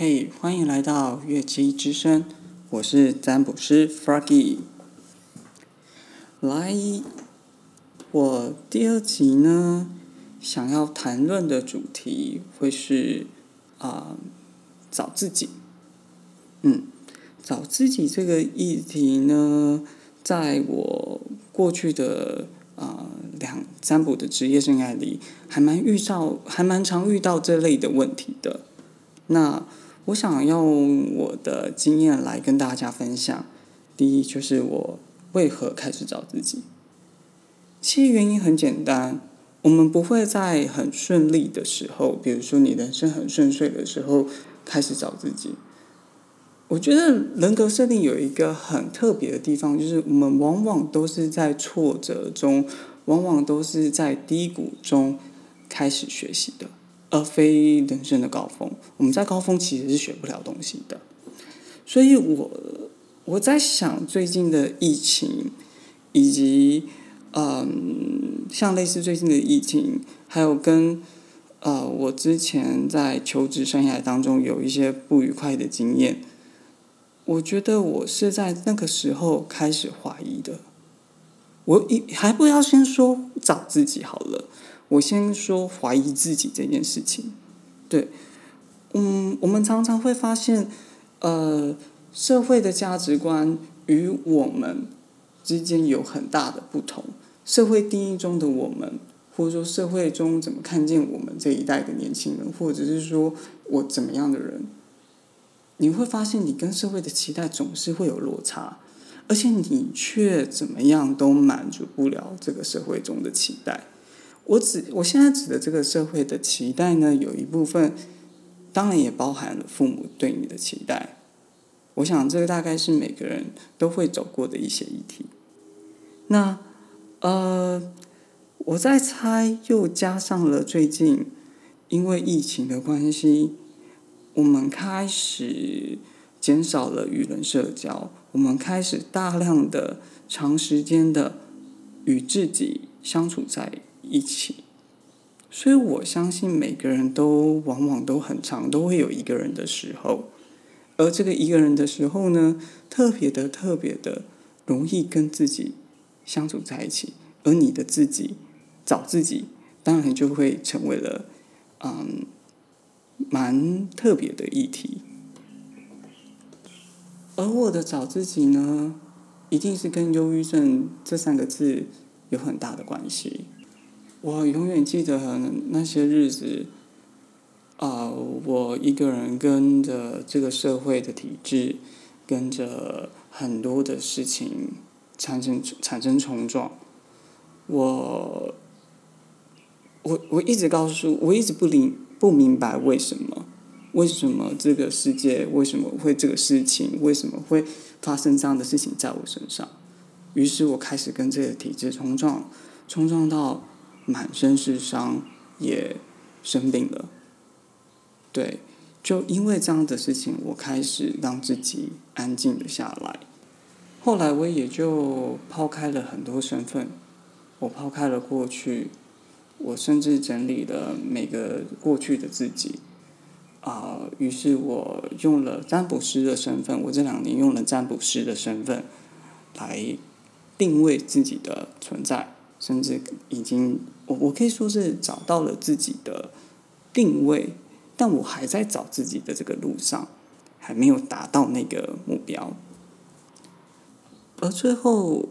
嘿，欢迎来到乐器之声，我是占卜师 Froggy。来，我第二集呢，想要谈论的主题会是啊，找自己。嗯，找自己这个议题呢，在我过去的啊两占卜的职业生涯里，还蛮遇到，还蛮常遇到这类的问题的。那我想用我的经验来跟大家分享。第一，就是我为何开始找自己。其实原因很简单，我们不会在很顺利的时候，比如说你人生很顺遂的时候开始找自己。我觉得人格设定有一个很特别的地方，就是我们往往都是在挫折中，往往都是在低谷中开始学习的。而非人生的高峰，我们在高峰其实是学不了东西的。所以我我在想，最近的疫情，以及嗯，像类似最近的疫情，还有跟呃，我之前在求职生涯当中有一些不愉快的经验，我觉得我是在那个时候开始怀疑的。我一还不要先说找自己好了。我先说怀疑自己这件事情，对，嗯，我们常常会发现，呃，社会的价值观与我们之间有很大的不同。社会定义中的我们，或者说社会中怎么看见我们这一代的年轻人，或者是说我怎么样的人，你会发现你跟社会的期待总是会有落差，而且你却怎么样都满足不了这个社会中的期待。我指我现在指的这个社会的期待呢，有一部分当然也包含了父母对你的期待。我想这个大概是每个人都会走过的一些议题。那呃，我在猜，又加上了最近因为疫情的关系，我们开始减少了与人社交，我们开始大量的长时间的与自己相处在。一起，所以我相信每个人都往往都很长，都会有一个人的时候，而这个一个人的时候呢，特别的特别的容易跟自己相处在一起，而你的自己找自己，当然就会成为了嗯蛮特别的议题。而我的找自己呢，一定是跟忧郁症这三个字有很大的关系。我永远记得那些日子，啊，我一个人跟着这个社会的体制，跟着很多的事情产生产生冲撞。我，我我一直告诉，我一直不理不明白为什么，为什么这个世界为什么会这个事情为什么会发生这样的事情在我身上？于是我开始跟这个体制冲撞，冲撞到。满身是伤，也生病了。对，就因为这样的事情，我开始让自己安静了下来。后来我也就抛开了很多身份，我抛开了过去，我甚至整理了每个过去的自己。啊，于是我用了占卜师的身份，我这两年用了占卜师的身份来定位自己的存在。甚至已经，我我可以说是找到了自己的定位，但我还在找自己的这个路上，还没有达到那个目标。而最后，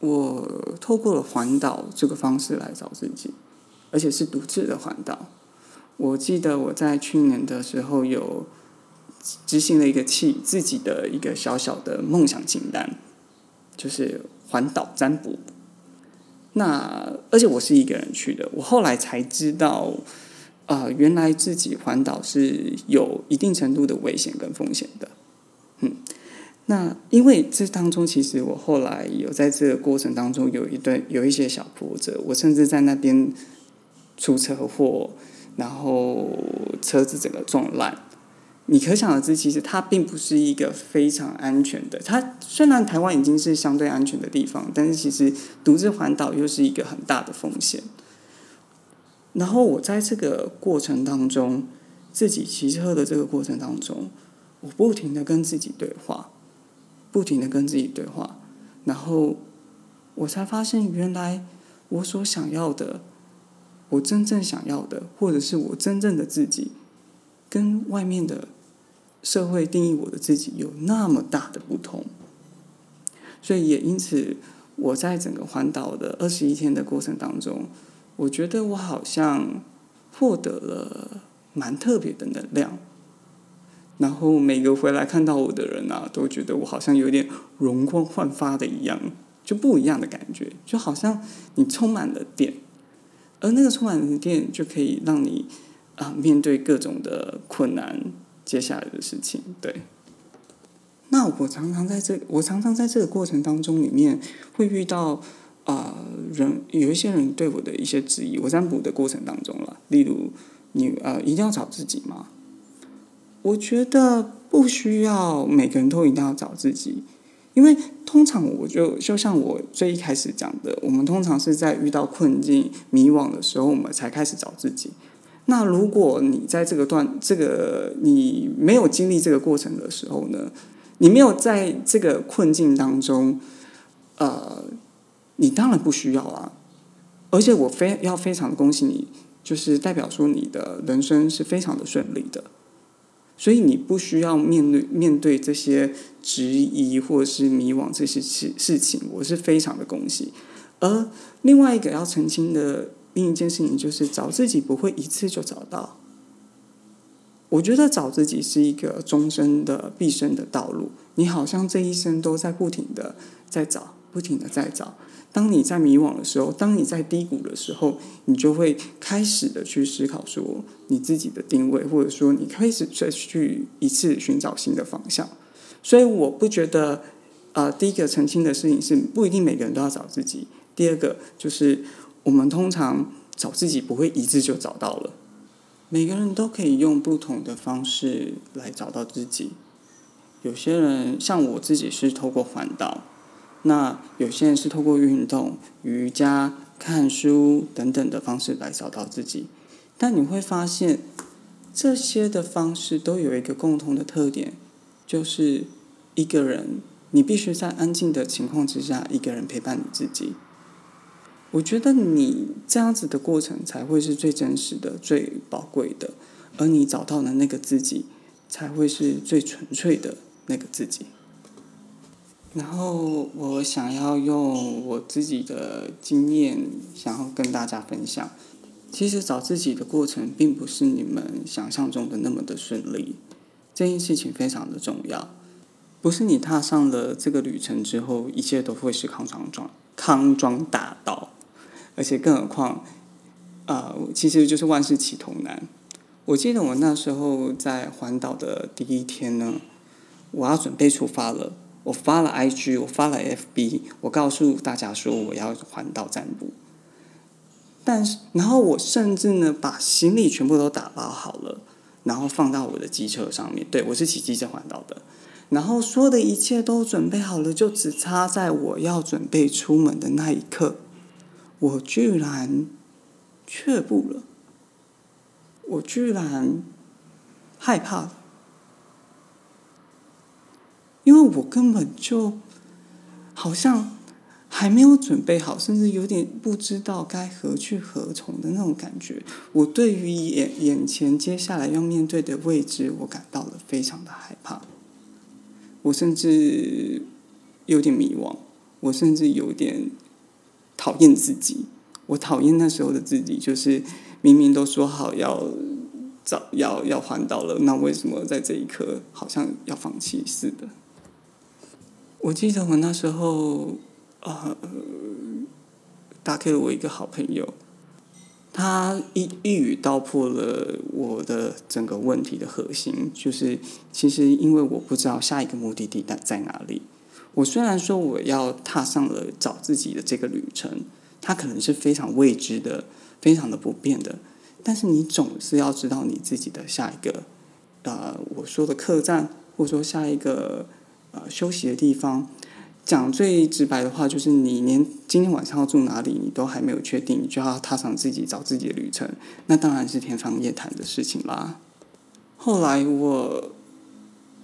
我透过了环岛这个方式来找自己，而且是独自的环岛。我记得我在去年的时候有执行了一个气自己的一个小小的梦想清单，就是环岛占卜。那而且我是一个人去的，我后来才知道，啊，原来自己环岛是有一定程度的危险跟风险的，嗯，那因为这当中其实我后来有在这个过程当中有一段有一些小波折，我甚至在那边出车祸，然后车子整个撞烂。你可想而知，其实它并不是一个非常安全的。它虽然台湾已经是相对安全的地方，但是其实独自环岛又是一个很大的风险。然后我在这个过程当中，自己骑车的这个过程当中，我不停的跟自己对话，不停的跟自己对话，然后我才发现，原来我所想要的，我真正想要的，或者是我真正的自己，跟外面的社会定义我的自己有那么大的不同。所以也因此，我在整个环岛的二十一天的过程当中，我觉得我好像获得了。蛮特别的能量，然后每个回来看到我的人啊，都觉得我好像有点容光焕发的一样，就不一样的感觉，就好像你充满了电，而那个充满了电就可以让你啊面对各种的困难，接下来的事情。对，那我常常在这，我常常在这个过程当中里面会遇到啊人有一些人对我的一些质疑，我占卜的过程当中了，例如。你呃，一定要找自己吗？我觉得不需要，每个人都一定要找自己，因为通常我就就像我最一开始讲的，我们通常是在遇到困境、迷惘的时候，我们才开始找自己。那如果你在这个段、这个你没有经历这个过程的时候呢？你没有在这个困境当中，呃，你当然不需要啊。而且我非要非常恭喜你。就是代表说你的人生是非常的顺利的，所以你不需要面对面对这些质疑或者是迷惘这些事事情，我是非常的恭喜。而另外一个要澄清的另一件事情，就是找自己不会一次就找到。我觉得找自己是一个终身的毕生的道路，你好像这一生都在不停的在找，不停的在找。当你在迷惘的时候，当你在低谷的时候，你就会开始的去思考说你自己的定位，或者说你开始再去一次寻找新的方向。所以我不觉得，呃，第一个澄清的事情是不一定每个人都要找自己。第二个就是我们通常找自己不会一次就找到了，每个人都可以用不同的方式来找到自己。有些人像我自己是透过环岛。那有些人是透过运动、瑜伽、看书等等的方式来找到自己，但你会发现，这些的方式都有一个共同的特点，就是一个人，你必须在安静的情况之下，一个人陪伴你自己。我觉得你这样子的过程才会是最真实的、最宝贵的，而你找到的那个自己，才会是最纯粹的那个自己。然后我想要用我自己的经验，想要跟大家分享。其实找自己的过程，并不是你们想象中的那么的顺利。这件事情非常的重要，不是你踏上了这个旅程之后，一切都会是康庄庄康庄大道。而且更何况，啊，其实就是万事起头难。我记得我那时候在环岛的第一天呢，我要准备出发了。我发了 IG，我发了 FB，我告诉大家说我要环岛占卜。但是，然后我甚至呢把行李全部都打包好了，然后放到我的机车上面。对我是骑机车环岛的，然后所有的一切都准备好了，就只差在我要准备出门的那一刻，我居然却步了，我居然害怕了。因为我根本就好像还没有准备好，甚至有点不知道该何去何从的那种感觉。我对于眼眼前接下来要面对的位置，我感到了非常的害怕。我甚至有点迷惘，我甚至有点讨厌自己。我讨厌那时候的自己，就是明明都说好要找要要环岛了，那为什么在这一刻好像要放弃似的？我记得我那时候，呃，打给了我一个好朋友，他一一语道破了我的整个问题的核心，就是其实因为我不知道下一个目的地在在哪里。我虽然说我要踏上了找自己的这个旅程，它可能是非常未知的、非常的不变的，但是你总是要知道你自己的下一个，呃，我说的客栈，或者说下一个。呃，休息的地方，讲最直白的话，就是你连今天晚上要住哪里，你都还没有确定，你就要踏上自己找自己的旅程，那当然是天方夜谭的事情啦。后来我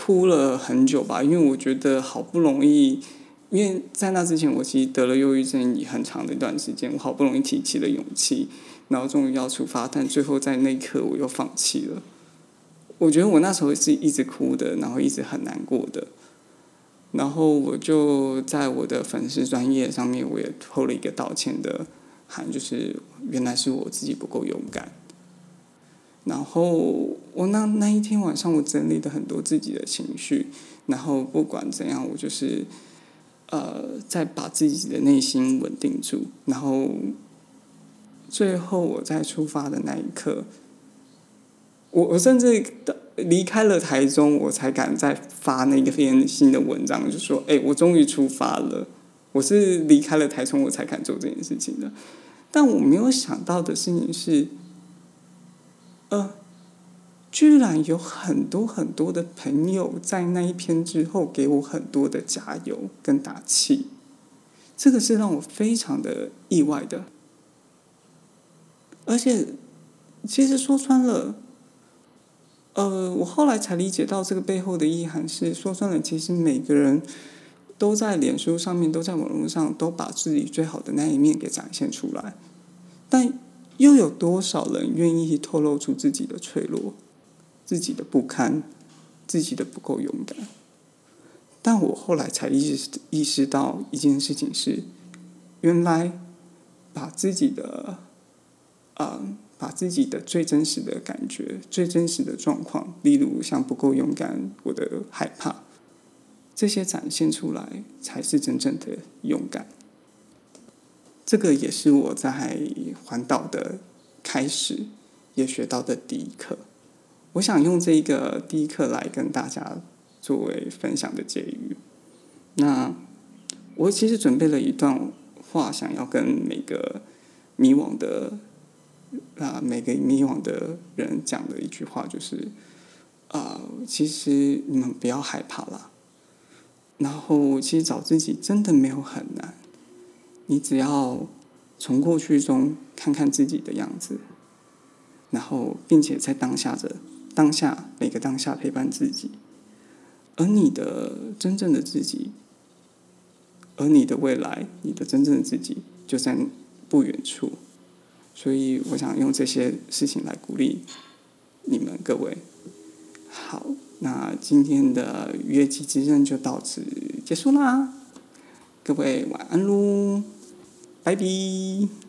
哭了很久吧，因为我觉得好不容易，因为在那之前我其实得了忧郁症也很长的一段时间，我好不容易提起了勇气，然后终于要出发，但最后在那一刻我又放弃了。我觉得我那时候是一直哭的，然后一直很难过的。然后我就在我的粉丝专业上面，我也投了一个道歉的函，就是原来是我自己不够勇敢。然后我那那一天晚上，我整理了很多自己的情绪，然后不管怎样，我就是呃，在把自己的内心稳定住。然后最后我在出发的那一刻，我我甚至离开了台中，我才敢再发那个篇新的文章，就说：“哎，我终于出发了。”我是离开了台中，我才敢做这件事情的。但我没有想到的事情是。呃，居然有很多很多的朋友在那一篇之后给我很多的加油跟打气，这个是让我非常的意外的。而且，其实说穿了，呃，我后来才理解到这个背后的意涵是：说穿了，其实每个人都在脸书上面，都在网络上，都把自己最好的那一面给展现出来，但。又有多少人愿意透露出自己的脆弱、自己的不堪、自己的不够勇敢？但我后来才意识意识到一件事情是：原来把自己的啊，把自己的最真实的感觉、最真实的状况，例如像不够勇敢、我的害怕，这些展现出来，才是真正的勇敢。这个也是我在环岛的开始也学到的第一课。我想用这一个第一课来跟大家作为分享的结语。那我其实准备了一段话，想要跟每个迷惘的啊每个迷惘的人讲的一句话，就是啊，其实你们不要害怕啦。然后，其实找自己真的没有很难。你只要从过去中看看自己的样子，然后并且在当下的当下每个当下陪伴自己，而你的真正的自己，而你的未来，你的真正的自己就在不远处。所以，我想用这些事情来鼓励你们各位。好，那今天的月季之刃就到此结束啦，各位晚安喽。拜拜。